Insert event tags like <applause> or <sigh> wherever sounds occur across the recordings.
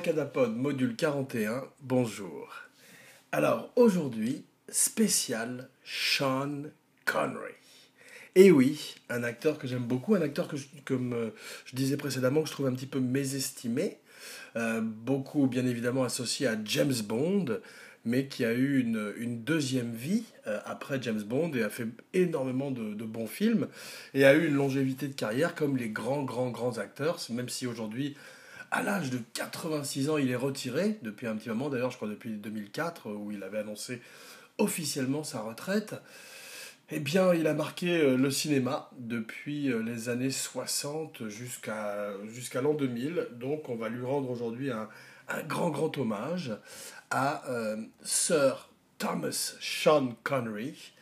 Abracadapod, module 41, bonjour. Alors aujourd'hui, spécial Sean Connery. Et oui, un acteur que j'aime beaucoup, un acteur que, comme euh, je disais précédemment, que je trouve un petit peu mésestimé, euh, beaucoup bien évidemment associé à James Bond, mais qui a eu une, deuxième vie euh, après James Bond et a fait énormément de, bons films et a eu une longévité de carrière comme les grands, grands, grands acteurs, même si aujourd'hui à l'âge de 86 ans, il est retiré depuis un petit moment, d'ailleurs je crois depuis 2004, où il avait annoncé officiellement sa retraite. Eh bien, il a marqué euh, le cinéma depuis euh, les années 60 jusqu'à l'an 2000. Donc, on va lui rendre aujourd'hui un, grand, grand hommage à euh, Sir Thomas Sean Connery,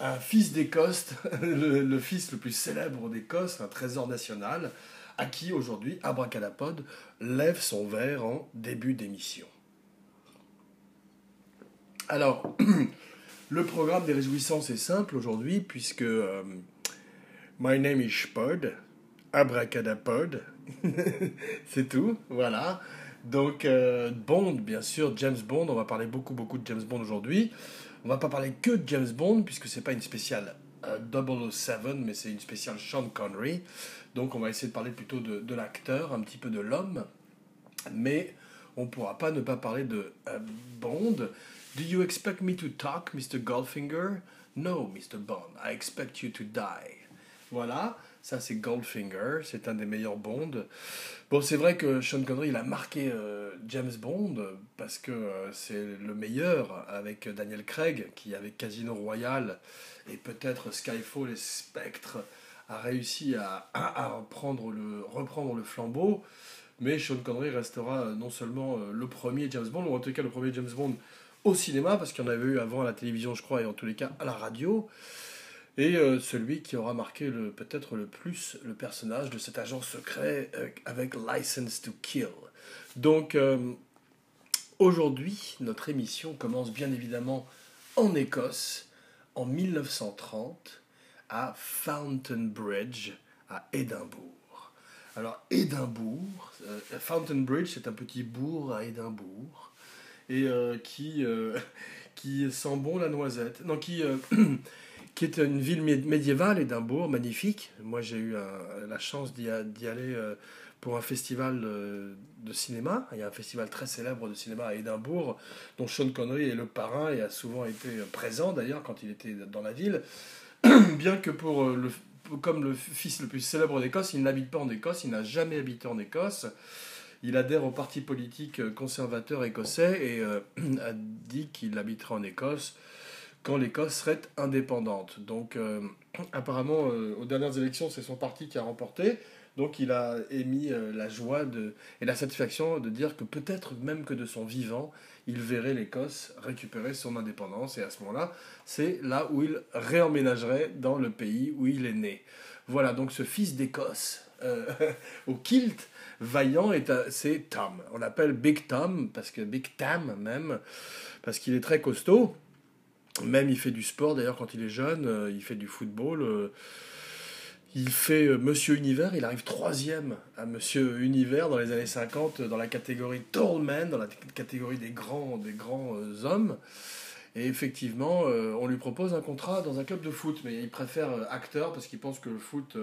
un fils d'Écosse, <laughs> le, fils le plus célèbre d'Écosse, un trésor national, à qui aujourd'hui Abracadapod lève son verre en début d'émission. Alors, <clears throat> le programme des réjouissances est simple aujourd'hui puisque euh, My name is Spud, Abracadapod, <laughs> c'est tout, voilà. Donc euh, Bond, bien sûr, James Bond, on va parler beaucoup beaucoup de James Bond aujourd'hui. On va pas parler que de James Bond puisque c'est pas une spéciale 007, euh, mais c'est une spéciale Sean Connery. Donc on va essayer de parler plutôt de, l'acteur, un petit peu de l'homme. Mais on ne pourra pas ne pas parler de euh, Bond. Do you expect me to talk, Mr. Goldfinger? No, Mr. Bond. I expect you to die. Voilà, ça c'est Goldfinger, c'est un des meilleurs Bond. Bon, c'est vrai que Sean Connery, il a marqué euh, James Bond parce que c'est le meilleur avec Daniel Craig qui avec Casino Royale et peut-être Skyfall et Spectre a réussi à, reprendre, le, flambeau. Mais Sean Connery restera non seulement euh, le premier James Bond, ou en tout cas le premier James Bond au cinéma, parce qu'il y en avait eu avant à la télévision, je crois, et en tous les cas à la radio, et euh, celui qui aura marqué peut-être le plus le personnage de cet agent secret euh, avec License to Kill. Donc aujourd'hui, notre émission commence bien évidemment en Écosse, en 1930 à Fountain Bridge, à Édimbourg. Alors Édimbourg, euh, Fountain Bridge, c'est un petit bourg à Édimbourg et euh, qui euh, <laughs> qui sent bon la noisette. Non, qui <clears throat> qui est une ville médiévale, Édimbourg, magnifique. Moi, j'ai eu la chance d'y aller pour un festival de cinéma. Il y a un festival très célèbre de cinéma à Édimbourg, dont Sean Connery est le parrain et a souvent été présent d'ailleurs quand il était dans la ville. <clears throat> Bien que pour euh, le, comme le fils le plus célèbre d'Écosse, il n'habite pas en Écosse, il n'a jamais habité en Écosse. Il adhère au parti politique conservateur écossais et euh, <clears throat> a dit qu'il habiterait en Écosse quand l'Écosse serait indépendante. Donc euh, <clears throat> apparemment, aux dernières élections, c'est son parti qui a remporté. Donc il a émis la joie de, et la satisfaction de dire que peut-être même que de son vivant, il verrait l'Écosse récupérer son indépendance et à ce moment-là, c'est là où il réemménagerait dans le pays où il est né. Voilà, donc ce fils d'Écosse euh, <laughs> au kilt, vaillant, c'est Tom. On l'appelle Big Tom, parce que Big Tam même, parce qu'il est très costaud. Même il fait du sport d'ailleurs quand il est jeune, euh, il fait du football. Euh, il fait euh, Monsieur Univers, il arrive troisième à Monsieur Univers dans les années 50 dans la catégorie Tall Man, dans la catégorie des grands, des grands euh, hommes. Et effectivement, euh, on lui propose un contrat dans un club de foot, mais il préfère acteur parce qu'il pense que le foot,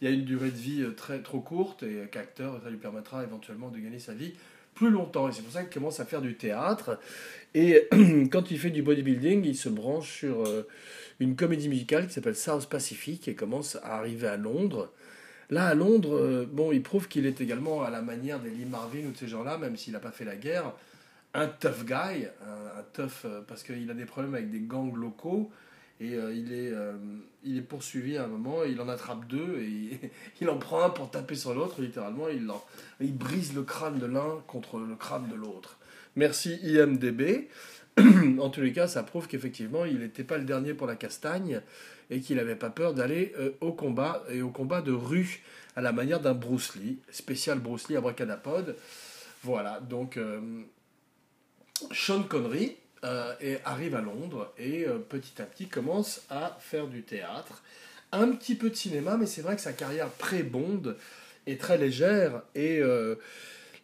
il y a une durée de vie très trop courte et qu'acteur, ça lui permettra éventuellement de gagner sa vie plus longtemps. Et c'est pour ça qu'il commence à faire du théâtre. Et <clears throat> quand il fait du bodybuilding, il se branche sur une comédie musicale qui s'appelle South Pacific et commence à arriver à Londres. Là, à Londres, euh, bon, il prouve qu'il est également à la manière d'Elie Marvin ou de ces gens-là, même s'il n'a pas fait la guerre, un tough guy, un, tough euh, parce qu'il a des problèmes avec des gangs locaux et euh, il, est, il est poursuivi à un moment, il en attrape deux et <laughs> il, en prend un pour taper sur l'autre, littéralement, il, il brise le crâne de l'un contre le crâne de l'autre. Merci IMDB. En tous les cas, ça prouve qu'effectivement, il n'était pas le dernier pour la castagne et qu'il n'avait pas peur d'aller euh, au combat et au combat de rue à la manière d'un Bruce Lee, spécial Bruce Lee à. Voilà, donc euh, Sean Connery euh, arrive à Londres et petit à petit commence à faire du théâtre, un petit peu de cinéma, mais c'est vrai que sa carrière pré-Bond est très légère et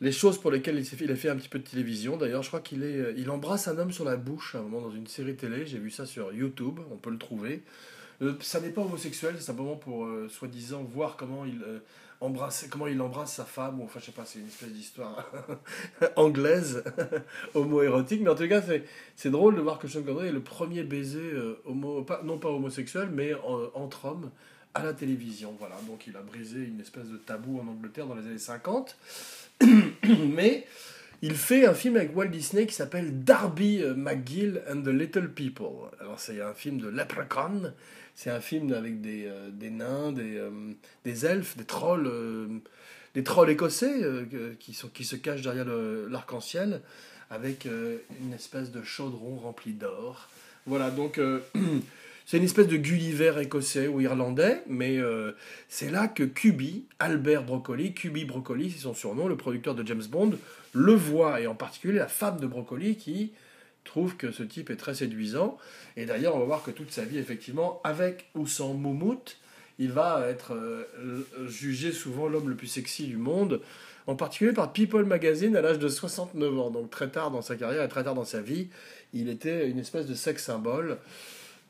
les choses pour lesquelles il, a fait un petit peu de télévision. D'ailleurs, je crois qu'il est, euh, il embrasse un homme sur la bouche à un moment dans une série télé. J'ai vu ça sur YouTube, on peut le trouver. Euh, ça n'est pas homosexuel, c'est simplement pour euh, soi-disant voir comment il embrasse, comment il embrasse sa femme. Ou enfin, je sais pas, c'est une espèce d'histoire <laughs> anglaise, <laughs> homo-érotique. Mais en tout cas, c'est drôle de voir que Sean Connery est le premier baiser homo, non pas homosexuel, mais entre hommes à la télévision. Voilà, donc il a brisé une espèce de tabou en Angleterre dans les années 50. <coughs> Mais il fait un film avec Walt Disney qui s'appelle Darby McGill and the Little People. Alors c'est un film de Leprechaun, c'est un film avec des, euh, des nains, des, euh, des elfes, des trolls, euh, des trolls écossais qui, sont, qui se cachent derrière l'arc-en-ciel avec une espèce de chaudron rempli d'or. Voilà, donc C'est une espèce de Gulliver écossais ou irlandais, mais euh, c'est là que Cuby, Albert Broccoli, Cuby Broccoli, c'est son surnom, le producteur de James Bond, le voit, et en particulier la femme de Broccoli qui trouve que ce type est très séduisant. Et d'ailleurs, on va voir que toute sa vie, effectivement, avec ou sans Moumout, il va être euh, jugé souvent l'homme le plus sexy du monde, en particulier par People Magazine à l'âge de 69 ans. Donc très tard dans sa carrière et très tard dans sa vie, il était une espèce de sex symbole.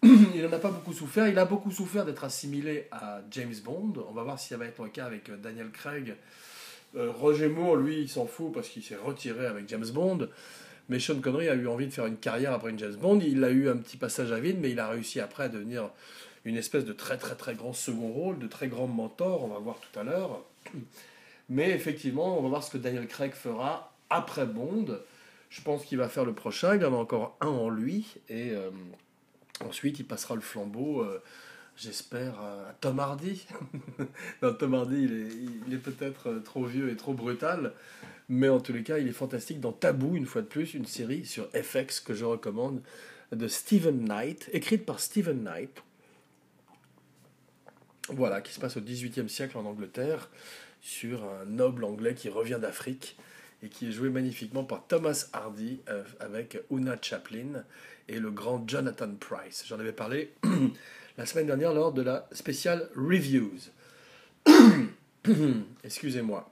<clears throat> il n'en a pas beaucoup souffert. Il a beaucoup souffert d'être assimilé à James Bond. On va voir si ça va être le cas avec euh, Daniel Craig. Euh, Roger Moore, lui, il s'en fout parce qu'il s'est retiré avec James Bond. Mais Sean Connery a eu envie de faire une carrière après une James Bond. Il a eu un petit passage à vide, mais il a réussi après à devenir une espèce de très très très grand second rôle, de très grand mentor. On va voir tout à l'heure. <clears throat> Mais effectivement, on va voir ce que Daniel Craig fera après Bond. Je pense qu'il va faire le prochain. Il en a encore un en lui. Et. Euh, Ensuite, il passera le flambeau, euh, j'espère, à Tom Hardy. <laughs> non, Tom Hardy, il est, peut-être euh, trop vieux et trop brutal, mais en tous les cas, il est fantastique dans Taboo, une fois de plus, une série sur FX que je recommande, de Stephen Knight, écrite par Stephen Knight. Voilà, qui se passe au XVIIIe siècle en Angleterre, sur un noble anglais qui revient d'Afrique et qui est joué magnifiquement par Thomas Hardy euh, avec Una Chaplin et le grand Jonathan Price. J'en avais parlé <clears throat> la semaine dernière lors de la spéciale Reviews. <clears throat> Excusez-moi.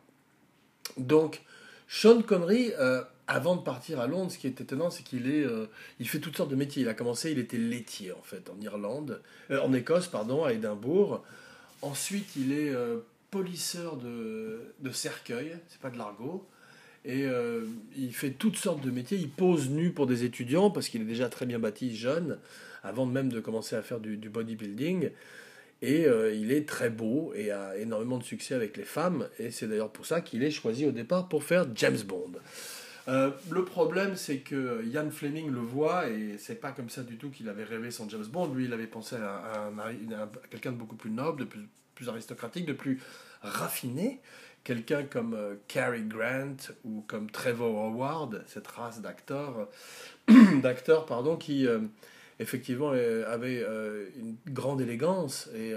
Donc, Sean Connery, euh, avant de partir à Londres, ce qui est étonnant, c'est qu'il est, euh, il fait toutes sortes de métiers. Il a commencé, il était laitier en fait, en Irlande, euh, en Écosse, pardon, à Édimbourg. Ensuite, il est polisseur de, de cercueil, c'est pas de l'argot. Et euh, il fait toutes sortes de métiers. Il pose nu pour des étudiants parce qu'il est déjà très bien bâti, jeune, avant même de commencer à faire du, bodybuilding. Et euh, il est très beau et a énormément de succès avec les femmes. Et c'est d'ailleurs pour ça qu'il est choisi au départ pour faire James Bond. Euh, le problème, c'est que Ian Fleming le voit et c'est pas comme ça du tout qu'il avait rêvé son James Bond. Lui, il avait pensé à, quelqu'un de beaucoup plus noble, de plus aristocratique, de plus raffiné quelqu'un comme euh, Cary Grant ou comme Trevor Howard, cette race d'acteurs, <clears throat> d'acteurs pardon, qui euh, effectivement euh, avait une grande élégance et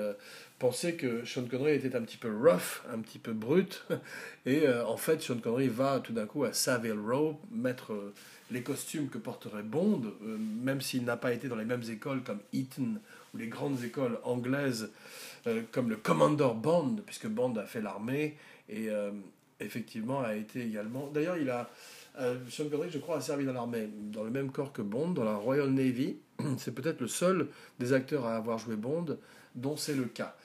pensait que Sean Connery était un petit peu rough, un petit peu brut. <laughs> Et en fait, Sean Connery va tout d'un coup à Savile Row mettre les costumes que porterait Bond, même s'il n'a pas été dans les mêmes écoles comme Eton ou les grandes écoles anglaises comme le Commander Bond, puisque Bond a fait l'armée et euh, effectivement, a été également. D'ailleurs, il a. Euh, Sean Connery, je crois, a servi dans l'armée, dans le même corps que Bond, dans la Royal Navy. <clears throat> C'est peut-être le seul des acteurs à avoir joué Bond dont c'est le cas.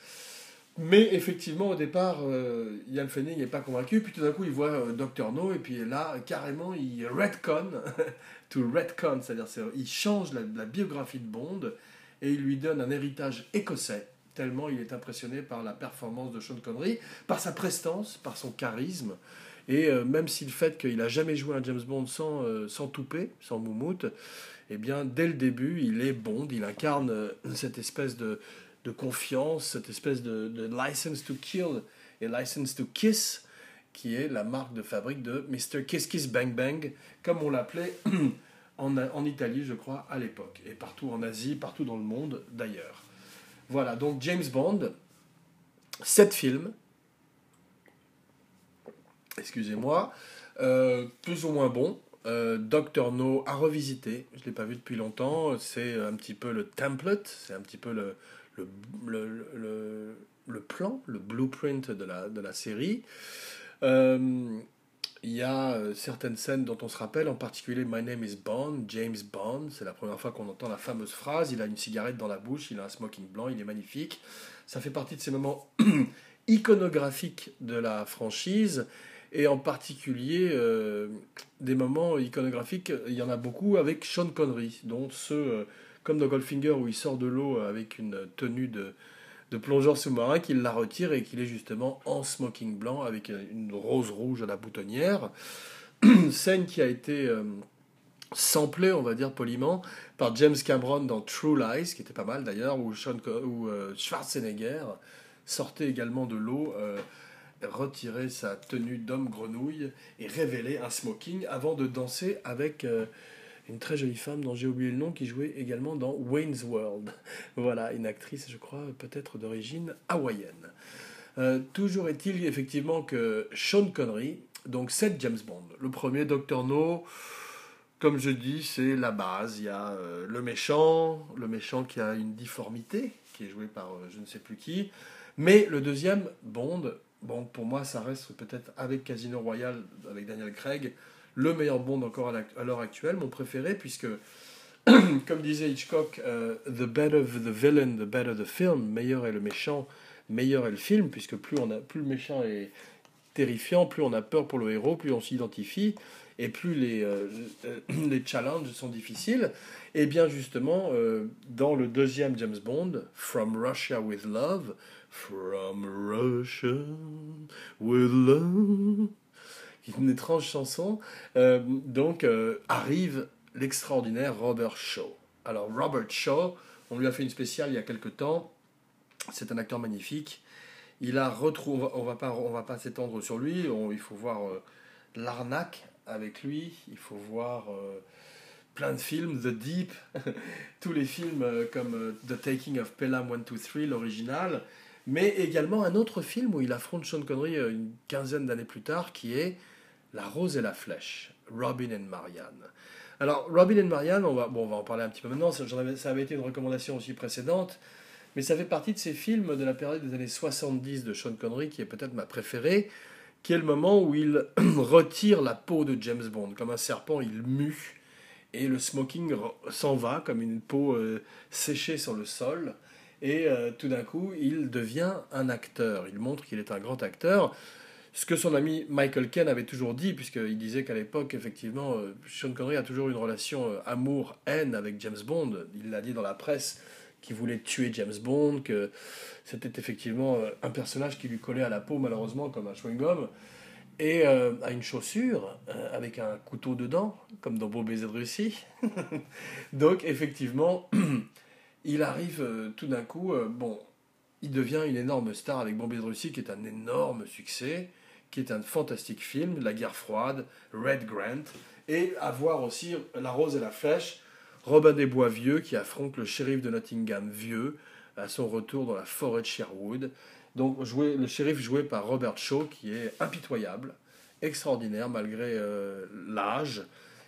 Mais effectivement, au départ, euh, Ian n'est pas convaincu. Puis tout d'un coup, il voit euh, Dr. No, et puis là, carrément, il retcon, <laughs> to retcon, c'est-à-dire il change la, biographie de Bond et il lui donne un héritage écossais tellement il est impressionné par la performance de Sean Connery, par sa prestance, par son charisme. Et euh, même si le fait qu'il n'a jamais joué un James Bond sans, euh, sans toupet, sans moumoute, eh bien, dès le début, il est Bond, il incarne euh, cette espèce de, de, confiance, cette espèce de, de, license to kill et license to kiss, qui est la marque de fabrique de Mr. Kiss Kiss Bang Bang, comme on l'appelait <clears throat> en, en Italie, je crois, à l'époque, et partout en Asie, partout dans le monde d'ailleurs. Voilà, donc James Bond, sept films, excusez-moi, euh, plus ou moins bon. Euh, Doctor No à revisiter, je ne l'ai pas vu depuis longtemps, c'est un petit peu le template, c'est un petit peu le, plan, le blueprint de la, de la série. Euh, il y a euh, certaines scènes dont on se rappelle, en particulier My Name is Bond, James Bond. C'est la première fois qu'on entend la fameuse phrase. Il a une cigarette dans la bouche, il a un smoking blanc, il est magnifique. Ça fait partie de ces moments <clears throat> iconographiques de la franchise. Et en particulier, euh, des moments iconographiques, il y en a beaucoup avec Sean Connery, dont ceux, euh, comme dans Goldfinger, où il sort de l'eau avec une tenue de, de plongeur sous-marin qu'il la retire et qu'il est justement en smoking blanc avec une rose rouge à la boutonnière. <clears throat> Scène qui a été euh, samplée, on va dire poliment, par James Cameron dans True Lies, qui était pas mal d'ailleurs, où, euh, Schwarzenegger sortait également de l'eau, euh, retirait sa tenue d'homme grenouille et révélait un smoking avant de danser avec une très jolie femme dont j'ai oublié le nom, qui jouait également dans Wayne's World. <laughs> voilà, une actrice, je crois, peut-être d'origine hawaïenne. Euh, toujours est-il effectivement que Sean Connery, donc c'est James Bond. Le premier, Dr. No, comme je dis, c'est la base. Il y a euh, le méchant, le méchant qui a une difformité, qui est joué par euh, je ne sais plus qui. Mais le deuxième, Bond, bon, pour moi, ça reste peut-être avec Casino Royale, avec Daniel Craig, le meilleur Bond encore à l'heure actuelle, mon préféré, puisque, <clears throat> comme disait Hitchcock, euh, The better the villain, the better the film, meilleur est le méchant, meilleur est le film, puisque plus, le méchant est terrifiant, plus on a peur pour le héros, plus on s'identifie, et plus les, euh, <clears throat> les challenges sont difficiles. Et bien justement, euh, dans le deuxième James Bond, From Russia with Love, From Russia with Love, une étrange chanson. Euh, donc euh, arrive l'extraordinaire Robert Shaw. Alors Robert Shaw, on lui a fait une spéciale il y a quelque temps. C'est un acteur magnifique. Il a retrouvé, on va pas, on va pas s'étendre sur lui. il faut voir euh, l'arnaque avec lui. Il faut voir plein de films, The Deep, <laughs> tous les films comme The Taking of Pelham 123, l'original, mais également un autre film où il affronte Sean Connery une quinzaine d'années plus tard, qui est la Rose et la Flèche, Robin and Marianne. Alors, Robin and Marianne, on va, bon, on va en parler un petit peu maintenant, ça, avait été une recommandation aussi précédente, mais ça fait partie de ces films de la période des années 70 de Sean Connery, qui est peut-être ma préférée, qui est le moment où il <clears throat> retire la peau de James Bond. Comme un serpent, il mue, et le smoking s'en va comme une peau euh, séchée sur le sol, et euh, tout d'un coup, il devient un acteur. Il montre qu'il est un grand acteur ce que son ami Michael Ken avait toujours dit, puisqu'il disait qu'à l'époque, effectivement, euh, Sean Connery a toujours une relation euh, amour-haine avec James Bond. Il l'a dit dans la presse qu'il voulait tuer James Bond, que c'était effectivement euh, un personnage qui lui collait à la peau, malheureusement, comme un chewing-gum, et à une chaussure avec un couteau dedans, comme dans Beau baiser de Russie. <laughs> Donc, effectivement, <clears throat> il arrive tout d'un coup, bon, il devient une énorme star avec baiser de Russie, qui est un énorme succès qui est un fantastique film, La guerre froide, Red Grant, et à voir aussi La rose et la flèche, Robin des Bois vieux qui affronte le shérif de Nottingham vieux à son retour dans la forêt de Sherwood. Donc joué, le shérif joué par Robert Shaw qui est impitoyable, extraordinaire malgré euh, l'âge,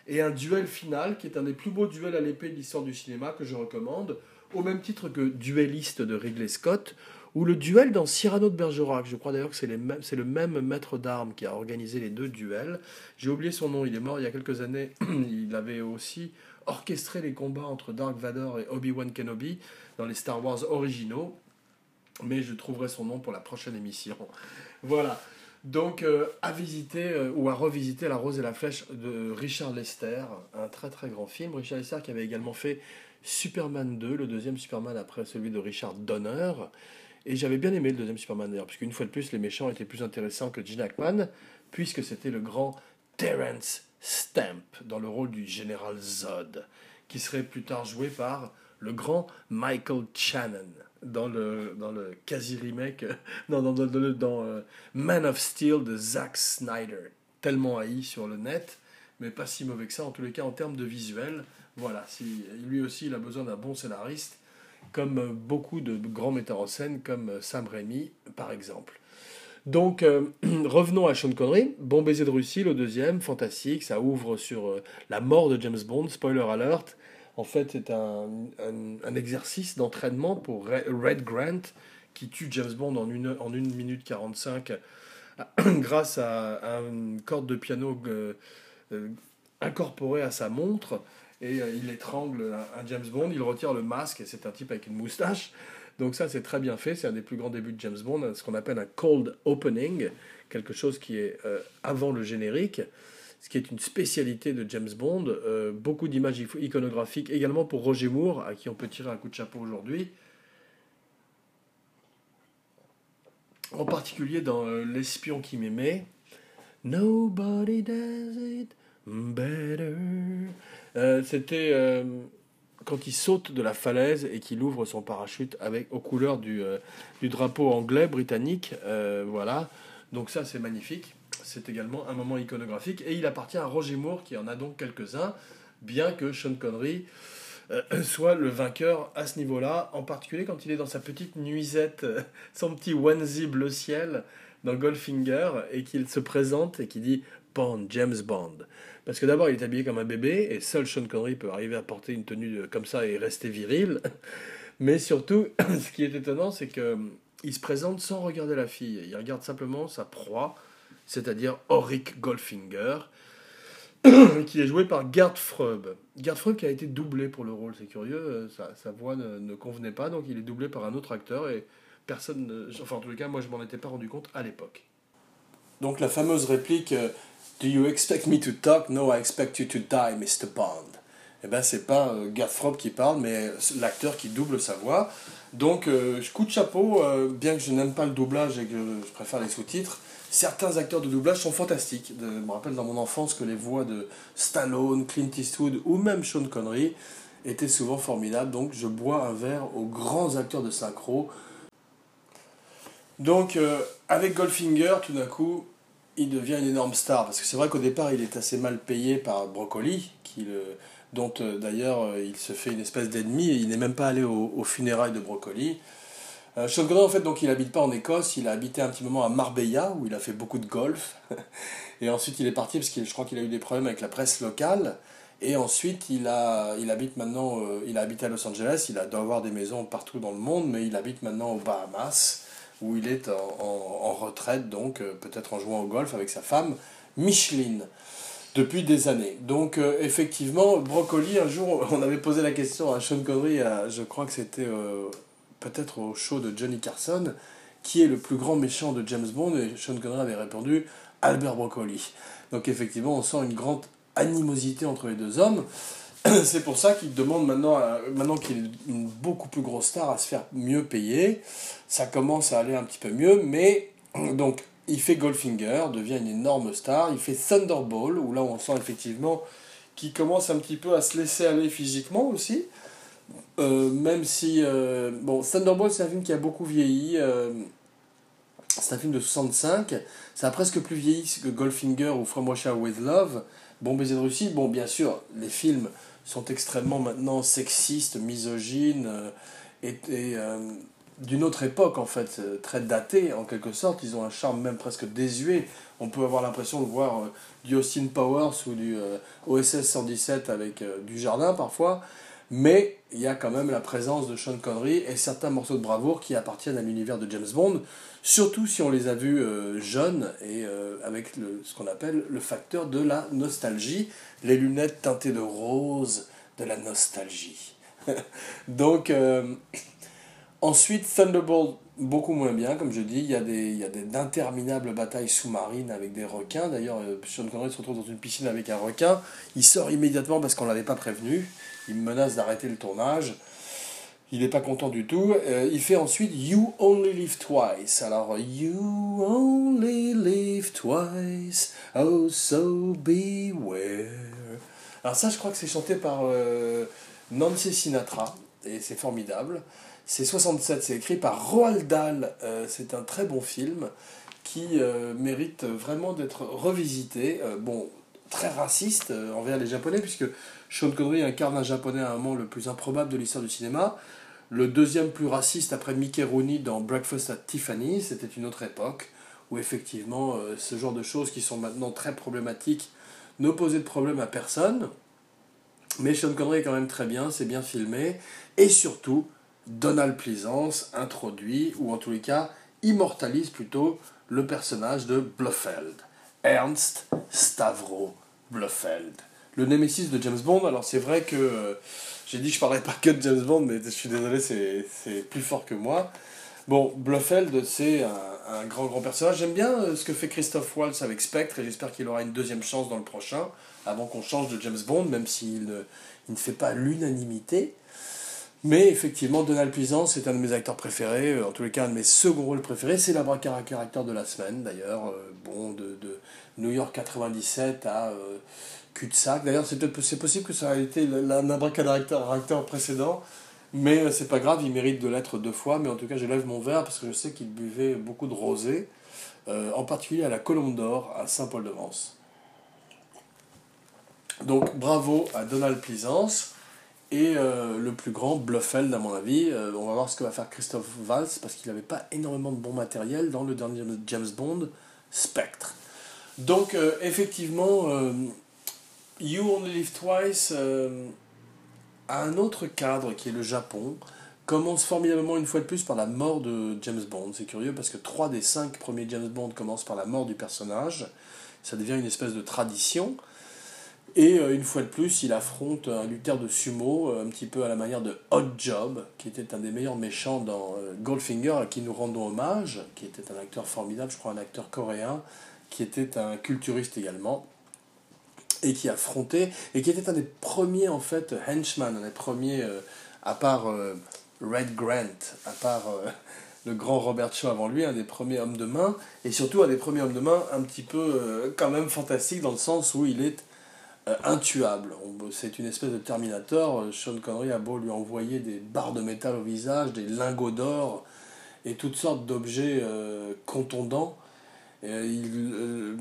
et un duel final qui est un des plus beaux duels à l'épée de l'histoire du cinéma que je recommande, au même titre que Dueliste de Ridley Scott, ou le duel dans Cyrano de Bergerac. Je crois d'ailleurs que c'est, le même maître d'armes qui a organisé les deux duels. J'ai oublié son nom, il est mort il y a quelques années. <clears throat> il avait aussi orchestré les combats entre Dark Vador et Obi-Wan Kenobi dans les Star Wars originaux. Mais je trouverai son nom pour la prochaine émission. <laughs> Voilà. Donc, euh, à visiter euh, ou à revisiter La Rose et la Flèche de Richard Lester, un très très grand film. Richard Lester qui avait également fait Superman 2, le deuxième Superman après celui de Richard Donner. Et j'avais bien aimé le deuxième Superman d'ailleurs, puisqu'une fois de plus, les méchants étaient plus intéressants que Gene Hackman, puisque c'était le grand Terence Stamp dans le rôle du général Zod, qui serait plus tard joué par le grand Michael Shannon dans le, dans le quasi-remake, <laughs> dans, dans, dans, dans euh, Man of Steel de Zack Snyder. Tellement haï sur le net, mais pas si mauvais que ça, en tous les cas en termes de visuel. Voilà, si, lui aussi il a besoin d'un bon scénariste comme beaucoup de grands metteurs en scène, comme Sam Raimi, par exemple. Donc, euh, <clears throat> revenons à Sean Connery. Bon baiser de Russie, le deuxième, fantastique. Ça ouvre sur euh, la mort de James Bond. Spoiler alert. En fait, c'est un, exercice d'entraînement pour Red Grant, qui tue James Bond en 1 en une minute 45 <clears throat> grâce à, une corde de piano incorporée à sa montre et il étrangle un, James Bond, il retire le masque et c'est un type avec une moustache. Donc ça c'est très bien fait, c'est un des plus grands débuts de James Bond, ce qu'on appelle un cold opening, quelque chose qui est avant le générique ce qui est une spécialité de James Bond. Euh, beaucoup d'images iconographiques également pour Roger Moore, à qui on peut tirer un coup de chapeau aujourd'hui. En particulier dans euh, L'espion qui m'aimait. Nobody does it better. Euh, c'était quand il saute de la falaise et qu'il ouvre son parachute avec aux couleurs du, du drapeau anglais britannique. voilà. Donc ça c'est magnifique c'est également un moment iconographique. Et il appartient à Roger Moore, qui en a donc quelques-uns, bien que Sean Connery euh, <coughs> soit le vainqueur à ce niveau-là, en particulier quand il est dans sa petite nuisette, euh, <laughs> son petit onesie bleu ciel dans Goldfinger, et qu'il se présente et qu'il dit Bond, James Bond. Parce que d'abord, il est habillé comme un bébé, et seul Sean Connery peut arriver à porter une tenue comme ça et rester viril. <laughs> Mais surtout, <coughs> ce qui est étonnant, c'est qu'il se présente sans regarder la fille. Il regarde simplement sa proie, c'est-à-dire Auric Goldfinger, <coughs> qui est joué par Gerd Freub. Gerd Freub qui a été doublé pour le rôle, c'est curieux, euh, sa, voix ne, convenait pas, donc il est doublé par un autre acteur et personne, enfin en les cas, moi je m'en étais pas rendu compte à l'époque. Donc la fameuse réplique euh, Do you expect me to talk? No, I expect you to die, Mr. Bond. Eh ben c'est pas euh, Freub qui parle, mais l'acteur qui double sa voix. Donc, coup de chapeau, bien que je n'aime pas le doublage et que je préfère les sous-titres, certains acteurs de doublage sont fantastiques. je me rappelle dans mon enfance que les voix de Stallone, Clint Eastwood ou même Sean Connery étaient souvent formidables. Donc je bois un verre aux grands acteurs de synchro. Donc euh, avec Goldfinger, tout d'un coup, il devient une énorme star. Parce que c'est vrai qu'au départ, il est assez mal payé par Broccoli, qui dont euh, d'ailleurs euh, il se fait une espèce d'ennemi. Il n'est même pas allé aux funérailles de Broccoli. Euh, en fait, donc, il n'habite pas en Écosse, il a habité un petit moment à Marbella, où il a fait beaucoup de golf. <laughs> et ensuite, il est parti, parce que je crois qu'il a eu des problèmes avec la presse locale. Et ensuite, il, a, il habite maintenant, euh, il a habité à Los Angeles, il a, doit avoir des maisons partout dans le monde, mais il habite maintenant aux Bahamas, où il est en, retraite, donc euh, peut-être en jouant au golf avec sa femme, Micheline, depuis des années. Donc effectivement, Brocoli, un jour, <laughs> on avait posé la question à Sean Connery, je crois que c'était peut-être au show de Johnny Carson, qui est le plus grand méchant de James Bond, et Sean Connery avait répondu Albert Broccoli. Donc effectivement, on sent une grande animosité entre les deux hommes. <coughs> C'est pour ça qu'il demande maintenant, maintenant qu'il est une beaucoup plus grosse star, à se faire mieux payer. Ça commence à aller un petit peu mieux, mais <coughs> donc il fait Goldfinger, devient une énorme star. Il fait Thunderball, où là on sent effectivement qu'il commence un petit peu à se laisser aller physiquement aussi. Euh, même si. Euh, bon, Thunderbolt, c'est un film qui a beaucoup vieilli. Euh, c'est un film de 65. Ça a presque plus vieilli que Goldfinger ou From Russia with Love. Bon baiser de Russie. Bon, bien sûr, les films sont extrêmement maintenant sexistes, misogynes et, d'une autre époque en fait, très datés en quelque sorte. Ils ont un charme même presque désuet. On peut avoir l'impression de voir du Austin Powers ou du OSS 117 avec du jardin parfois mais il y a quand même la présence de Sean Connery et certains morceaux de bravoure qui appartiennent à l'univers de James Bond, surtout si on les a vus euh, jeunes et euh, avec ce qu'on appelle le facteur de la nostalgie, les lunettes teintées de rose, de la nostalgie. <laughs> Donc, euh, ensuite, Thunderbolt, beaucoup moins bien, comme je dis, il y a des, il y a d'interminables batailles sous-marines avec des requins. D'ailleurs, Sean Connery se retrouve dans une piscine avec un requin, il sort immédiatement parce qu'on ne l'avait pas prévenu il menace d'arrêter le tournage. Il n'est pas content du tout. Euh, il fait ensuite You Only Live Twice. Alors, You Only Live Twice, oh so beware. Alors ça, je crois que c'est chanté par euh, Nancy Sinatra, et c'est formidable. C'est 67, c'est écrit par Roald Dahl. Euh, c'est un très bon film qui mérite vraiment d'être revisité. bon, très raciste envers les Japonais, puisque Sean Connery incarne un japonais à un moment le plus improbable de l'histoire du cinéma. Le deuxième plus raciste après Mickey Rooney dans Breakfast at Tiffany, c'était une autre époque où effectivement euh, ce genre de choses qui sont maintenant très problématiques ne posaient de problème à personne. Mais Sean Connery est quand même très bien, c'est bien filmé. Et surtout, Donald Pleasance introduit, ou en tous les cas immortalise plutôt le personnage de Blofeld, Ernst Stavro Blofeld, le némésis de James Bond. Alors c'est vrai que euh, j'ai dit que je parlais pas que de James Bond, mais je suis désolé, c'est plus fort que moi. Bon, Blofeld, c'est un, grand, grand personnage. J'aime bien euh, ce que fait Christophe Waltz avec Spectre, et j'espère qu'il aura une deuxième chance dans le prochain, avant qu'on change de James Bond, même s'il il ne fait pas l'unanimité. Mais effectivement, Donald Pleasance est un de mes acteurs préférés, euh, en tous les cas un de mes seconds rôles préférés. C'est caractère de la semaine d'ailleurs. Euh, bon, de, New York 97 à cul-de-sac. D'ailleurs, c'est, c'est possible que ça ait été caractère précédent. Mais c'est pas grave, il mérite de l'être deux fois. Mais en tout cas, je lève mon verre parce que je sais qu'il buvait beaucoup de rosé, en particulier à la Colombe d'Or à Saint-Paul-de-Vence. Donc bravo à Donald Pleasance. Et euh, le plus grand, Bluffeld, à mon avis. Euh, on va voir ce que va faire Christophe Valls, parce qu'il n'avait pas énormément de bon matériel dans le dernier James Bond, Spectre. Donc, euh, effectivement, You Only Live Twice un autre cadre qui est le Japon. Commence formidablement une fois de plus par la mort de James Bond. C'est curieux parce que trois des cinq premiers James Bond commencent par la mort du personnage. Ça devient une espèce de tradition. Et euh, une fois de plus, il affronte un lutteur de sumo, euh, un petit peu à la manière de Hot Job, qui était un des meilleurs méchants dans euh, Goldfinger, à qui nous rendons hommage, qui était un acteur formidable, je crois un acteur coréen, qui était un culturiste également, et qui affrontait, et qui était un des premiers en fait henchmen, un des premiers, à part Red Grant, à part le grand Robert Shaw avant lui, un des premiers hommes de main, et surtout un des premiers hommes de main un petit peu quand même fantastique dans le sens où il est euh, intuable. C'est une espèce de Terminator. Euh, Sean Connery a beau lui envoyer des barres de métal au visage, des lingots d'or et toutes sortes d'objets euh, contondants. il,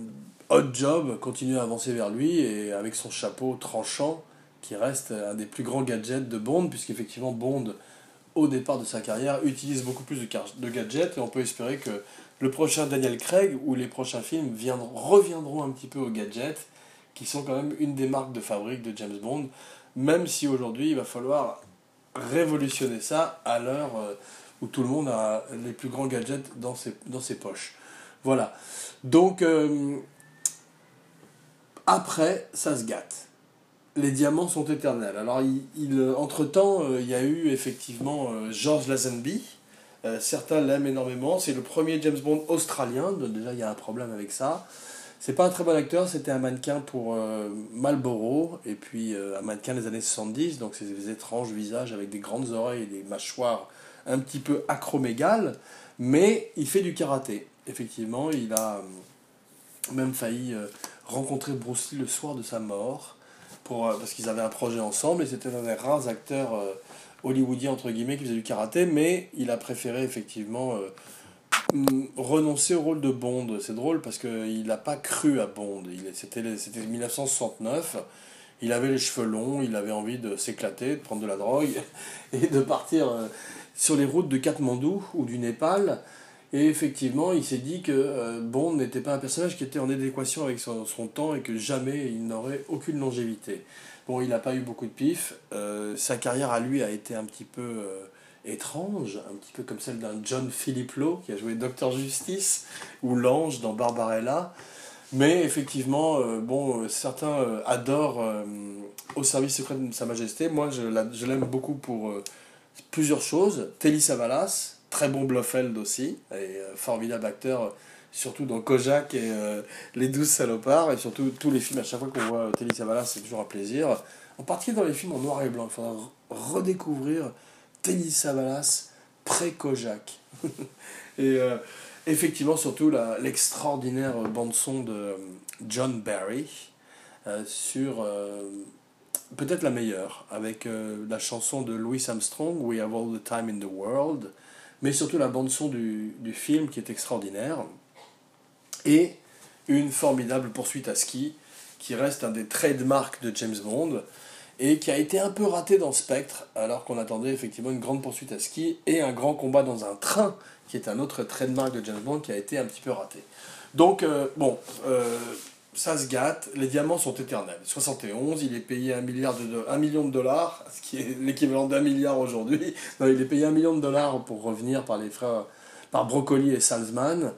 Hot Job continue à avancer vers lui et avec son chapeau tranchant qui reste un des plus grands gadgets de Bond, puisqu'effectivement Bond, au départ de sa carrière, utilise beaucoup plus de, gadgets et on peut espérer que le prochain Daniel Craig ou les prochains films viendront, reviendront un petit peu aux gadgets qui sont quand même une des marques de fabrique de James Bond, même si aujourd'hui il va falloir révolutionner ça à l'heure euh, où tout le monde a les plus grands gadgets dans ses, dans ses poches. Voilà. Donc, euh, après, ça se gâte. Les diamants sont éternels. Alors, il, entre-temps, euh, il y a eu effectivement George Lazenby. certains l'aiment énormément. C'est le premier James Bond australien. déjà, il y a un problème avec ça. C'est pas un très bon acteur, c'était un mannequin pour euh, Marlboro, et puis euh, un mannequin des années 70, donc ces étranges visages avec des grandes oreilles et des mâchoires un petit peu acromégales, mais il fait du karaté. Effectivement, il a euh, même failli rencontrer Bruce Lee le soir de sa mort, pour, parce qu'ils avaient un projet ensemble, et c'était un des rares acteurs hollywoodiens, entre guillemets, qui faisait du karaté, mais il a préféré effectivement renoncer au rôle de Bond. C'est drôle parce qu'il n'a pas cru à Bond. C'était 1969. Il avait les cheveux longs, il avait envie de s'éclater, de prendre de la drogue <laughs> et de partir euh, sur les routes de Katmandou ou du Népal. Et effectivement, il s'est dit que euh, Bond n'était pas un personnage qui était en adéquation avec son, temps et que jamais il n'aurait aucune longévité. Bon, il n'a pas eu beaucoup de pif. Euh, sa carrière à lui a été un petit peu étrange, un petit peu comme celle d'un John Philip Lowe qui a joué Docteur Justice ou l'ange dans Barbarella. Mais effectivement, euh, bon, euh, certains euh, adorent Au service secret de Sa Majesté. Moi, je l'aime beaucoup pour plusieurs choses. Telly Savalas, très bon Blofeld aussi, et formidable acteur, surtout dans Kojak et Les Douze Salopards, et surtout tous les films. À chaque fois qu'on voit Telly Savalas, c'est toujours un plaisir. En particulier dans les films en noir et blanc. Il faudra redécouvrir Tennis Savalas, pré-Kojak. <laughs> et euh, effectivement, surtout l'extraordinaire bande-son de euh, John Barry euh, sur peut-être la meilleure, avec la chanson de Louis Armstrong, We Have All the Time in the World, mais surtout la bande-son du, du film qui est extraordinaire. Et une formidable poursuite à ski qui reste un des trademarks de James Bond et qui a été un peu raté dans Spectre, alors qu'on attendait effectivement une grande poursuite à ski et un grand combat dans un train, qui est un autre trademark de James Bond qui a été un petit peu raté. Donc, euh, bon, euh, ça se gâte, les diamants sont éternels. 71, il est payé 1, milliard de, 1 million de dollars, <laughs> ce qui est l'équivalent d'un milliard aujourd'hui. il est payé 1 million de dollars pour revenir par les frères par Broccoli et Salzman.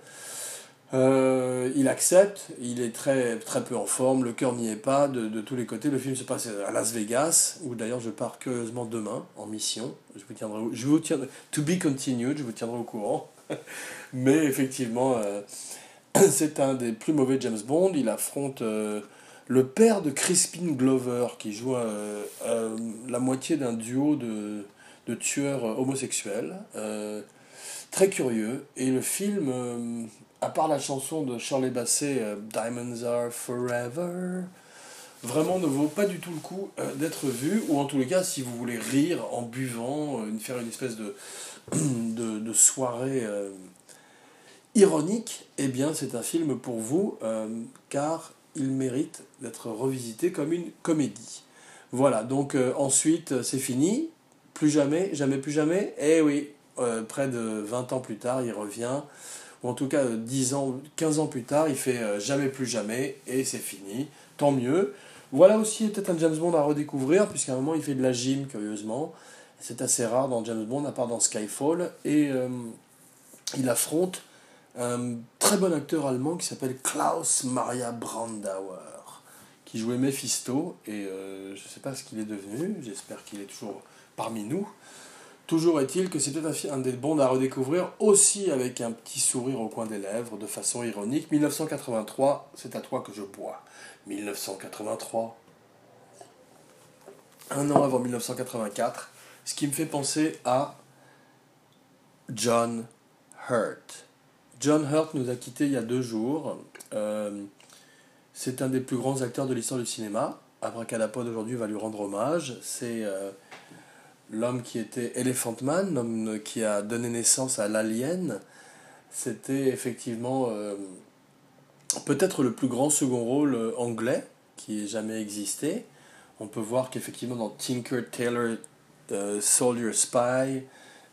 Euh, il accepte, il est très, très peu en forme, le cœur n'y est pas de, tous les côtés. Le film se passe à Las Vegas, où d'ailleurs je pars curieusement demain en mission. Je vous tiendrai, je vous tiendrai, to be continued, je vous tiendrai au courant. <laughs> Mais effectivement, euh, <coughs> c'est un des plus mauvais James Bond. Il affronte euh, le père de Crispin Glover, qui joue la moitié d'un duo de, tueurs homosexuels. très curieux. Et le film à part la chanson de Shirley Bassey, euh, Diamonds Are Forever, vraiment ne vaut pas du tout le coup euh, d'être vu, ou en tous les cas, si vous voulez rire en buvant, euh, faire une espèce de, <coughs> de, soirée ironique, eh bien c'est un film pour vous, car il mérite d'être revisité comme une comédie. Voilà, donc ensuite c'est fini, plus jamais, jamais plus jamais, eh oui, près de 20 ans plus tard, il revient ou en tout cas 10 ans, 15 ans plus tard, il fait euh, jamais plus jamais, et c'est fini, tant mieux. Voilà aussi peut-être un James Bond à redécouvrir, puisqu'à un moment il fait de la gym, curieusement. C'est assez rare dans James Bond, à part dans Skyfall, et euh, il affronte un très bon acteur allemand qui s'appelle Klaus Maria Brandauer, qui jouait Mephisto, et euh, je ne sais pas ce qu'il est devenu, j'espère qu'il est toujours parmi nous. Toujours est-il que c'est peut-être un des bons à redécouvrir, aussi avec un petit sourire au coin des lèvres, de façon ironique. 1983, c'est à toi que je bois. 1983. Un an avant 1984, ce qui me fait penser à John Hurt. John Hurt nous a quittés il y a deux jours. Euh, c'est un des plus grands acteurs de l'histoire du cinéma. Abracadapod aujourd'hui va lui rendre hommage. C'est. Euh, l'homme qui était Elephant Man, l'homme qui a donné naissance à l'Alien, c'était effectivement euh, peut-être le plus grand second rôle euh, anglais qui ait jamais existé. On peut voir qu'effectivement dans Tinker Tailor euh, Soldier Spy,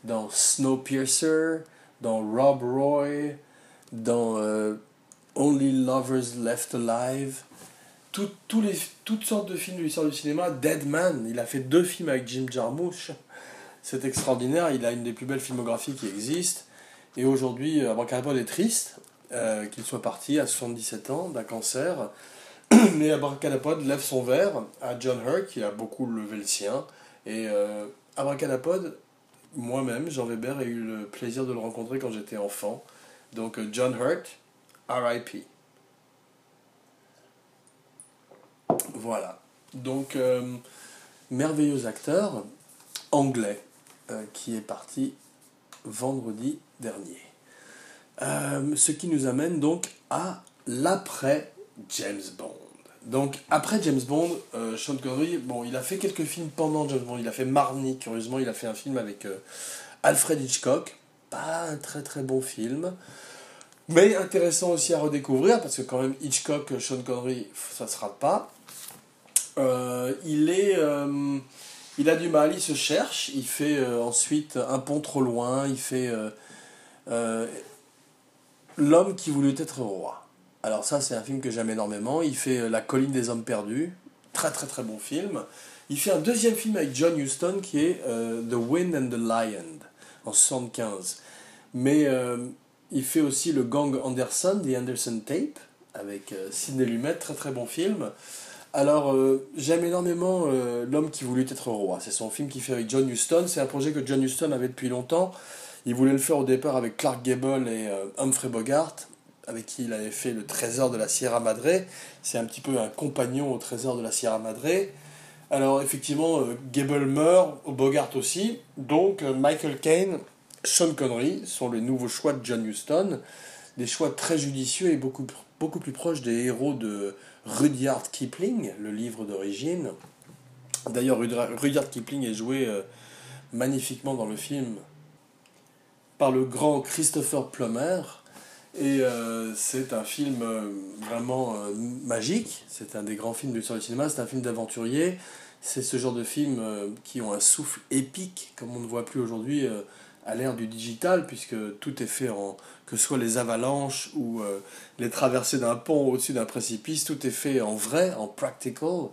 dans Snowpiercer, dans Rob Roy, dans Only Lovers Left Alive, les, toutes sortes de films de l'histoire du cinéma. Dead Man, il a fait deux films avec Jim Jarmusch. C'est extraordinaire, il a une des plus belles filmographies qui existent. Et aujourd'hui, euh, Abracadapod est triste euh, qu'il soit parti à 77 ans d'un cancer. <clears throat> Mais Abracadapod lève son verre à John Hurt, qui a beaucoup levé le sien. Et euh, Abracadapod, moi-même, Jean Weber, ai eu le plaisir de le rencontrer quand j'étais enfant. Donc euh, John Hurt, RIP. Voilà. Donc, euh, merveilleux acteur anglais euh, qui est parti vendredi dernier. Ce qui nous amène donc à l'après James Bond. Donc après James Bond, Sean Connery, bon, il a fait quelques films pendant James Bond. Il a fait Marnie, curieusement, il a fait un film avec Alfred Hitchcock. Pas un très très bon film. Mais intéressant aussi à redécouvrir parce que quand même Hitchcock, Sean Connery, ça se rate pas. Euh, il euh, a du mal, il se cherche, il fait euh, ensuite un pont trop loin, il fait L'homme qui voulut être roi. Alors ça c'est un film que j'aime énormément, il fait La colline des hommes perdus, très très très bon film. Il fait un deuxième film avec John Huston qui est The Wind and the Lion en 75. Mais il fait aussi le gang Anderson, The Anderson Tape, avec Sidney Lumet, très très bon film. Alors, euh, j'aime énormément euh, L'homme qui voulut être roi. C'est son film qu'il fait avec John Huston. C'est un projet que John Huston avait depuis longtemps. Il voulait le faire au départ avec Clark Gable et euh, Humphrey Bogart, avec qui il avait fait Le Trésor de la Sierra Madre. C'est un petit peu un compagnon au Trésor de la Sierra Madre. Alors, effectivement, Gable meurt, Bogart aussi. Donc, Michael Caine, Sean Connery sont les nouveaux choix de John Huston. Des choix très judicieux et beaucoup, beaucoup plus proches des héros de Rudyard Kipling, le livre d'origine. D'ailleurs, Rudyard Kipling est joué euh, magnifiquement dans le film par le grand Christopher Plummer. Et euh, c'est un film euh, vraiment magique. C'est un des grands films de l'histoire du cinéma. C'est un film d'aventurier. C'est ce genre de films qui ont un souffle épique, comme on ne voit plus aujourd'hui à l'ère du digital, puisque tout est fait en, que ce soit les avalanches ou euh, les traversées d'un pont au-dessus d'un précipice, tout est fait en vrai, en practical.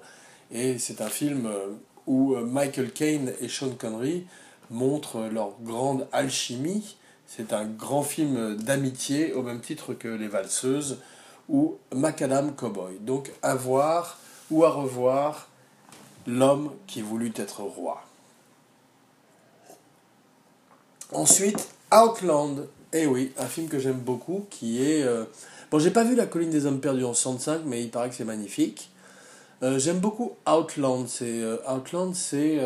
Et c'est un film euh, où euh, Michael Caine et Sean Connery montrent leur grande alchimie. C'est un grand film d'amitié au même titre que Les Valseuses ou Macadam Cowboy. Donc à voir ou à revoir L'homme qui voulut être roi. Ensuite, Outland. Eh oui, un film que j'aime beaucoup qui est. Euh, bon, j'ai pas vu La colline des hommes perdus en 65, mais il paraît que c'est magnifique. Euh, j'aime beaucoup Outland. C'est euh, Outland, c'est.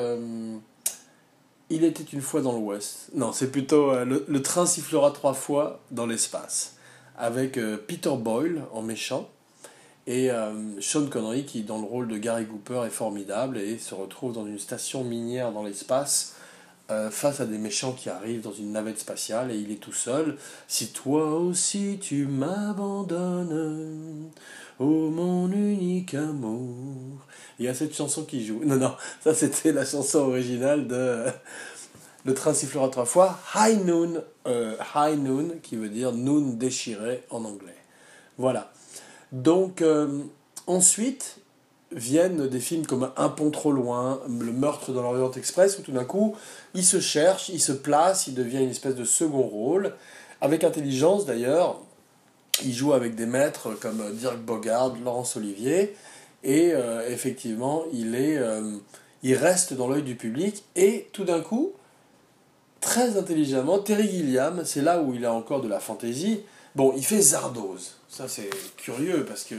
Il était une fois dans l'Ouest. Non, c'est plutôt le, train sifflera trois fois dans l'espace. Avec Peter Boyle en méchant. Et Sean Connery qui, dans le rôle de Gary Cooper, est formidable et se retrouve dans une station minière dans l'espace euh, face à des méchants qui arrivent dans une navette spatiale et il est tout seul. Si toi aussi tu m'abandonnes, oh mon unique amour. Il y a cette chanson qui joue. Non, non, ça c'était la chanson originale de Le train sifflera trois fois. High Noon, euh, High Noon qui veut dire noon déchiré en anglais. Voilà. Donc, euh, ensuite, viennent des films comme Un pont trop loin, Le meurtre dans l'Orient Express, où tout d'un coup, il se cherche, il se place, il devient une espèce de second rôle, avec intelligence d'ailleurs. Il joue avec des maîtres comme Dirk Bogard, Laurence Olivier, et euh, effectivement, il, est, euh, il reste dans l'œil du public, et tout d'un coup, très intelligemment, Terry Gilliam, c'est là où il a encore de la fantaisie, bon, il fait Zardoz. Ça, c'est curieux parce que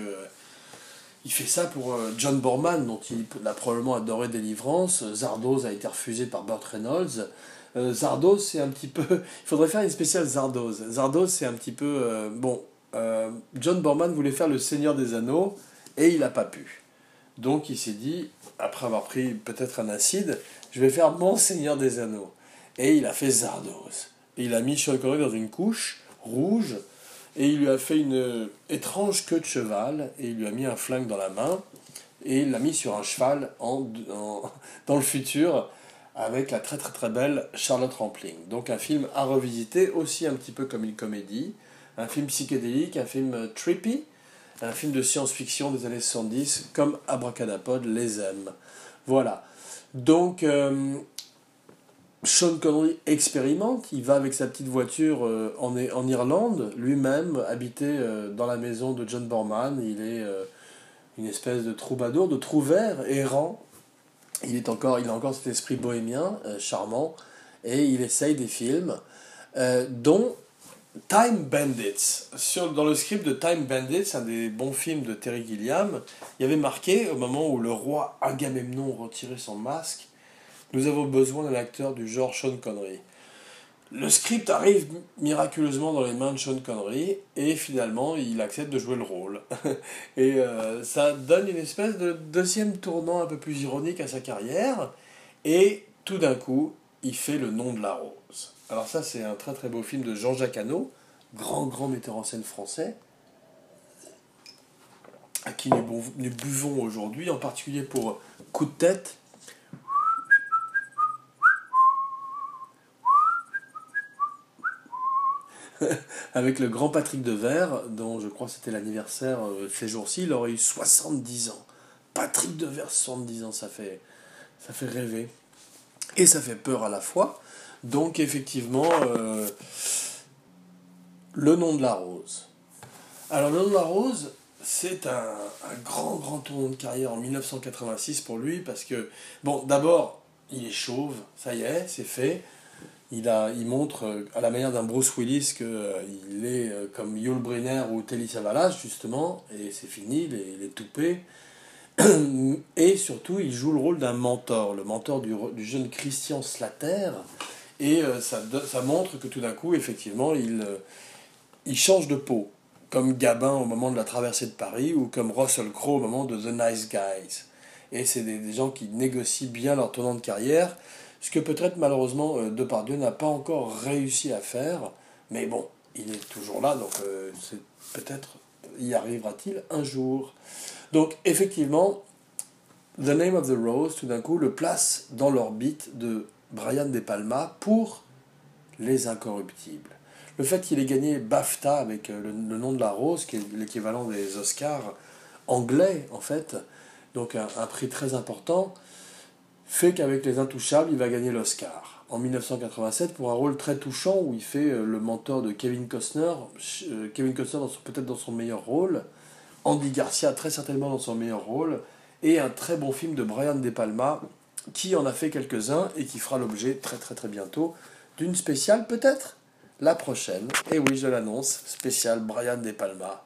il fait ça pour euh, John Borman, dont il a probablement adoré Délivrance. Zardoz a été refusé par Burt Reynolds. Euh, Zardoz, c'est un petit peu. <laughs> Il faudrait faire une spéciale Zardoz. Zardoz, c'est un petit peu. Euh, bon, John Borman voulait faire Le Seigneur des Anneaux et il n'a pas pu. Donc il s'est dit, après avoir pris peut-être un acide, je vais faire Mon Seigneur des Anneaux. Et il a fait Zardoz. Et il a mis Sean Connery dans une couche rouge et il lui a fait une étrange queue de cheval, et il lui a mis un flingue dans la main, et il l'a mis sur un cheval <laughs> dans le futur, avec la très très très belle Charlotte Rampling. Donc un film à revisiter, aussi un petit peu comme une comédie, un film psychédélique, un film trippy, un film de science-fiction des années 70, comme Abracadapod les aime. Voilà. Donc, euh, Sean Connery expérimente, il va avec sa petite voiture euh, en, en, Irlande, lui-même habité euh, dans la maison de John Borman, il est euh, une espèce de troubadour, de trouvère, errant, il, est encore, il a encore cet esprit bohémien, charmant, et il essaye des films, dont Time Bandits. Dans le script de Time Bandits, un des bons films de Terry Gilliam, il y avait marqué, au moment où le roi Agamemnon retirait son masque, nous avons besoin d'un acteur du genre Sean Connery. Le script arrive miraculeusement dans les mains de Sean Connery et finalement il accepte de jouer le rôle. <laughs> et euh, ça donne une espèce de deuxième tournant un peu plus ironique à sa carrière et tout d'un coup il fait Le nom de la rose. Alors ça c'est un très très beau film de Jean-Jacques Hano, grand grand metteur en scène français à qui nous buvons aujourd'hui, en particulier pour Coup de tête, <laughs> avec le grand Patrick Devers, dont je crois c'était l'anniversaire euh, ces jours-ci, il aurait eu 70 ans. Patrick Devers, 70 ans, ça fait, ça fait rêver. Et ça fait peur à la fois. Donc effectivement, euh, le nom de la rose. Alors le nom de la rose, c'est un, un, grand, grand tournant de carrière en 1986 pour lui, parce que, bon, d'abord, il est chauve, ça y est, c'est fait il, a, il montre euh, à la manière d'un Bruce Willis qu'il euh, est euh, comme Yul Brynner ou Telly Savalas justement, et c'est fini, les, les toupets. <clears throat> Et surtout, il joue le rôle d'un mentor, le mentor du, du jeune Christian Slater. Et ça, ça montre que tout d'un coup, effectivement, il, il change de peau, comme Gabin au moment de la traversée de Paris, ou comme Russell Crowe au moment de The Nice Guys. Et c'est des, des gens qui négocient bien leur tournant de carrière ce que peut-être malheureusement euh, Depardieu n'a pas encore réussi à faire, mais bon, il est toujours là, donc euh, peut-être y arrivera-t-il un jour. Donc effectivement, The Name of the Rose, tout d'un coup, le place dans l'orbite de Brian De Palma pour Les Incorruptibles. Le fait qu'il ait gagné BAFTA avec euh, le, nom de la rose, qui est l'équivalent des Oscars anglais en fait, donc un prix très important, fait qu'avec Les Intouchables, il va gagner l'Oscar en 1987 pour un rôle très touchant où il fait euh, le mentor de Kevin Costner, euh, Kevin Costner peut-être dans son meilleur rôle, Andy Garcia très certainement dans son meilleur rôle, et un très bon film de Brian De Palma qui en a fait quelques-uns et qui fera l'objet très très très bientôt d'une spéciale peut-être? La prochaine. Et oui, je l'annonce, spéciale Brian De Palma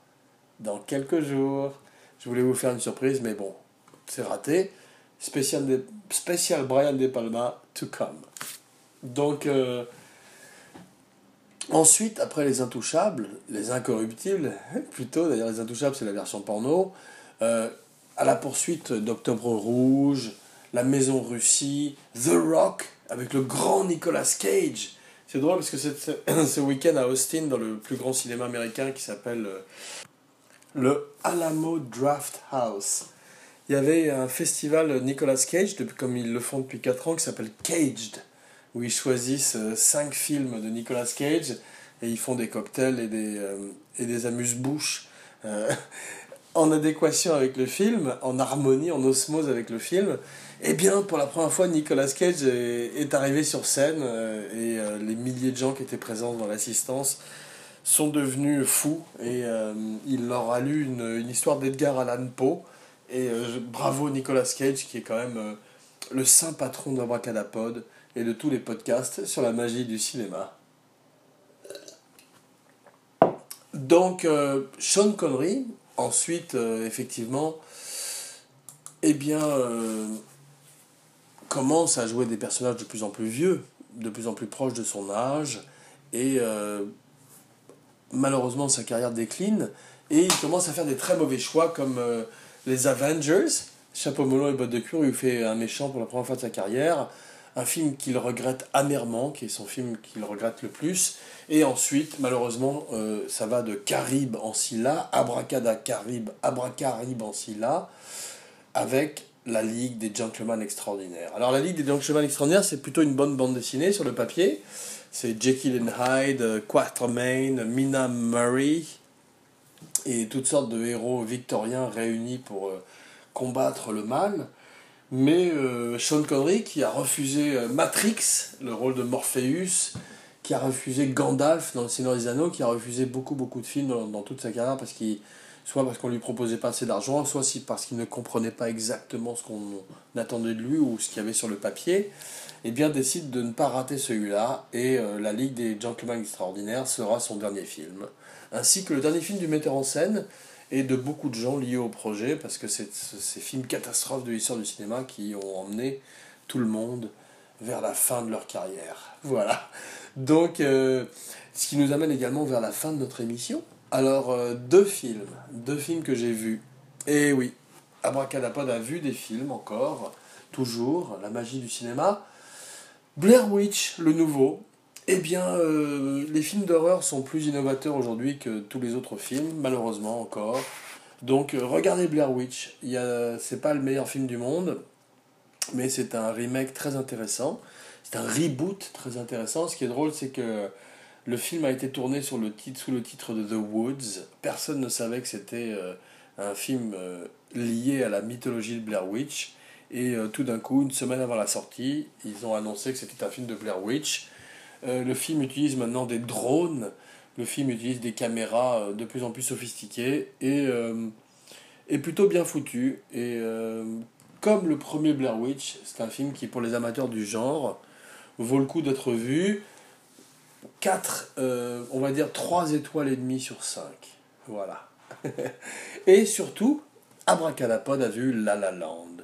dans quelques jours. Je voulais vous faire une surprise, mais bon, c'est raté. Spécial, de, spécial Brian De Palma to come. Donc, euh, ensuite, après Les Intouchables, Les Incorruptibles, <laughs> plutôt, d'ailleurs, Les Intouchables, c'est la version porno, euh, à la poursuite d'Octobre Rouge, La Maison Russie, The Rock, avec le grand Nicolas Cage. C'est drôle parce que <coughs> ce week-end à Austin, dans le plus grand cinéma américain qui s'appelle euh, le Alamo Draft House. Il y avait un festival Nicolas Cage, comme ils le font depuis 4 ans, qui s'appelle Caged, où ils choisissent 5 euh, films de Nicolas Cage et ils font des cocktails et des, euh, des amuse-bouches <laughs> en adéquation avec le film, en harmonie, en osmose avec le film. Eh bien, pour la première fois, Nicolas Cage est, arrivé sur scène euh, et euh, les milliers de gens qui étaient présents dans l'assistance sont devenus fous et euh, il leur a lu une, une histoire d'Edgar Allan Poe. Et bravo Nicolas Cage qui est quand même le saint patron d'Abracadapod et de tous les podcasts sur la magie du cinéma. Donc, Sean Connery, ensuite, effectivement, eh bien, commence à jouer des personnages de plus en plus vieux, de plus en plus proches de son âge, et euh, malheureusement sa carrière décline, et il commence à faire des très mauvais choix comme euh, les Avengers, Chapeau melon et bottes de cuir, il fait un méchant pour la première fois de sa carrière, un film qu'il regrette amèrement, qui est son film qu'il regrette le plus, et ensuite, malheureusement, euh, ça va de Carib en Scylla, Abracada Carib, Abracarib en Scylla, avec la Ligue des Gentlemen Extraordinaires. Alors la Ligue des Gentlemen Extraordinaires, c'est plutôt une bonne bande dessinée sur le papier. C'est Jekyll and Hyde, Quatermain, Mina Murray et toutes sortes de héros victoriens réunis pour euh, combattre le mal. Mais euh, Sean Connery, qui a refusé euh, Matrix, le rôle de Morpheus, qui a refusé Gandalf dans Le Seigneur des Anneaux, qui a refusé beaucoup beaucoup de films dans, toute sa carrière parce qu'il soit parce qu'on lui proposait pas assez d'argent, soit si parce qu'il ne comprenait pas exactement ce qu'on attendait de lui ou ce qu'il y avait sur le papier, eh bien décide de ne pas rater celui-là et La Ligue des Gentlemen Extraordinaires sera son dernier film, ainsi que le dernier film du metteur en scène et de beaucoup de gens liés au projet parce que c'est ces films catastrophes de l'histoire du cinéma qui ont emmené tout le monde vers la fin de leur carrière. <laughs> Voilà. Donc, euh, ce qui nous amène également vers la fin de notre émission. Alors, euh, deux films, deux films que j'ai vus. Et oui, Abracadapod a vu des films encore, toujours, la magie du cinéma. Blair Witch, le nouveau. Eh bien, euh, les films d'horreur sont plus innovateurs aujourd'hui que tous les autres films, malheureusement encore. Donc, euh, regardez Blair Witch. C'est pas le meilleur film du monde, mais c'est un remake très intéressant. C'est un reboot très intéressant. Ce qui est drôle, c'est que le film a été tourné sous le titre de The Woods. Personne ne savait que c'était euh, un film lié à la mythologie de Blair Witch. Et tout d'un coup, une semaine avant la sortie, ils ont annoncé que c'était un film de Blair Witch. Le film utilise maintenant des drones. Le film utilise des caméras de plus en plus sophistiquées et est plutôt bien foutu. Et comme le premier Blair Witch, c'est un film qui, pour les amateurs du genre, vaut le coup d'être vu. 4, euh, on va dire 3 étoiles et demie sur 5. Voilà. <laughs> et surtout, Abracadapod a vu La La Land.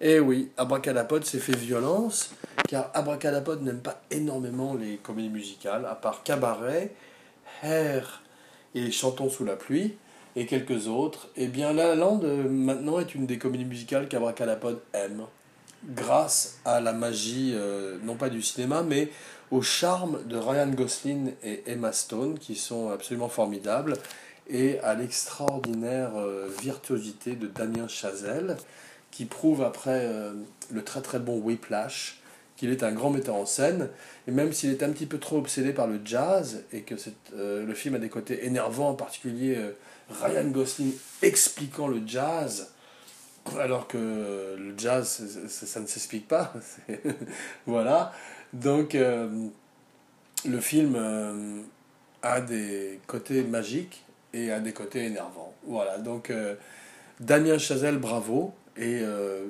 Et eh oui, Abracadapod s'est fait violence, car Abracadapod n'aime pas énormément les comédies musicales, à part Cabaret, Hair et Chantons sous la pluie, et quelques autres. Et eh bien, La La Land, euh, maintenant, est une des comédies musicales qu'Abracadapod aime, grâce à la magie, euh, non pas du cinéma, mais au charme de Ryan Gosling et Emma Stone, qui sont absolument formidables, et à l'extraordinaire euh, virtuosité de Damien Chazelle, qui prouve après le très très bon Whiplash qu'il est un grand metteur en scène, et même s'il est un petit peu trop obsédé par le jazz, et que euh, le film a des côtés énervants, en particulier Ryan Gosling expliquant le jazz, alors que le jazz, ça ne s'explique pas. <laughs> voilà. Donc, euh, le film euh, a des côtés magiques et a des côtés énervants. Voilà. Donc, euh, Damien Chazelle, bravo. Et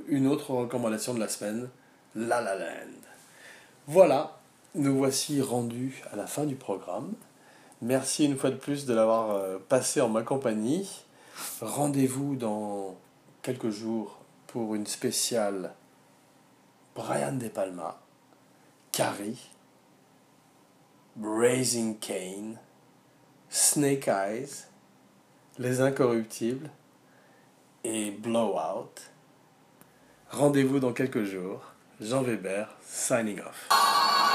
une autre recommandation de la semaine, La La Land. Voilà. Nous voici rendus à la fin du programme. Merci une fois de plus de l'avoir passé en ma compagnie. Rendez-vous dans quelques jours pour une spéciale Brian De Palma, Carrie, Raising Kane, Snake Eyes, Les Incorruptibles et Blowout. Rendez-vous dans quelques jours. Jean Weber, signing off.